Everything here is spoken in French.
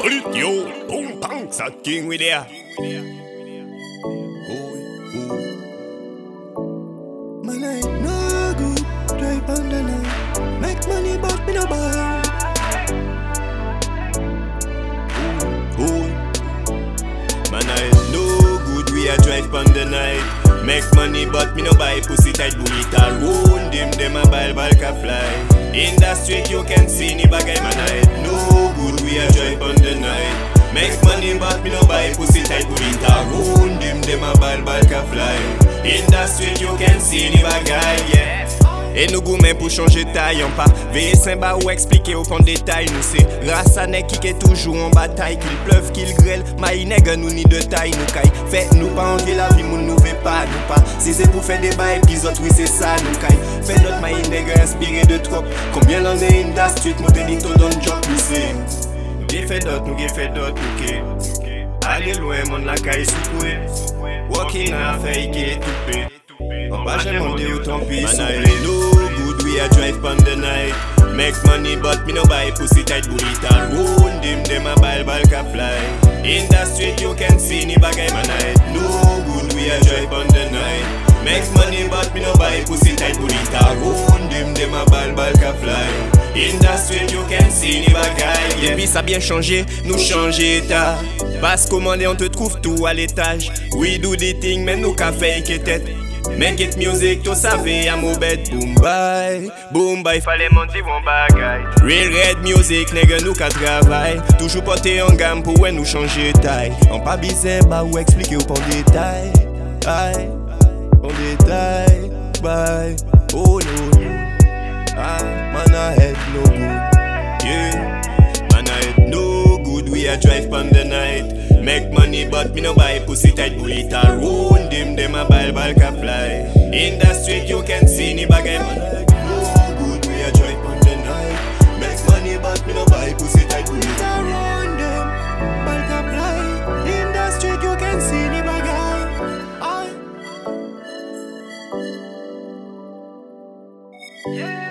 Bryt jo, boom, pang, satt king with ya. Man, I no good, drive on the night. Make money, but me no buy. Man, I no good, we a drive on the night. Make money, but me no buy pussy tight, bullet a wound him, them a bile, bulk a fly. In the street, you can see any bag Gou di ta goun dim de ma bal bal ka fly In da suite you ken si ni bagay E nou gou men pou chanje tayan pa Veye sen ba ou eksplike ou pon detay nou se Rasa ne ki ke toujou an batay Kil plev, kil grell, ma yi nega nou ni de tay nou kay Fet nou pa andye la vi moun nou ve pa nou pa Se se pou fè deba epizot, wè se sa nou kay Fè dot ma yi nega espire de trop Konbyen lan de in da suite mou ve dito don jok Wè se, nou ge fè dot, nou ge fè dot, nou ke ale lwen, Walking lakay fake e Wokin nan fey ke e toupe An On va jamais de temps ton pi souple No good we are drive pan the night Make money but me no buy pussy tight Boulit an woun dim dem a bal bal ka fly In the street you can see ni bagay night No good we a drive the night Make money but me no buy pussy tight Boulit an woun dim dem a bal bal ka fly In the street you can see ni bagay Yebi yeah. ça bien changé, nous changez ta Bas commander, on te trouve tout à l'étage. We do the thing, mais nous café qui tête. Make it music, tu savais, mon bête Boom bye, boom bye, fallait m'en dire bon Real red music, nègre nous qu'à travail. Toujours porté en gamme pour nous changer taille. On pas bizarre, bah ou expliquer au pas détail. Aïe, en détail, bye. Oh no, ah, man, I no a drive pan the night. Make money, but me no buy pussy tight bullet or wound him. Them a buy ball fly. In the street you can see We a drive the night. money, but me no buy pussy tight him. fly. In the street you can see Yeah.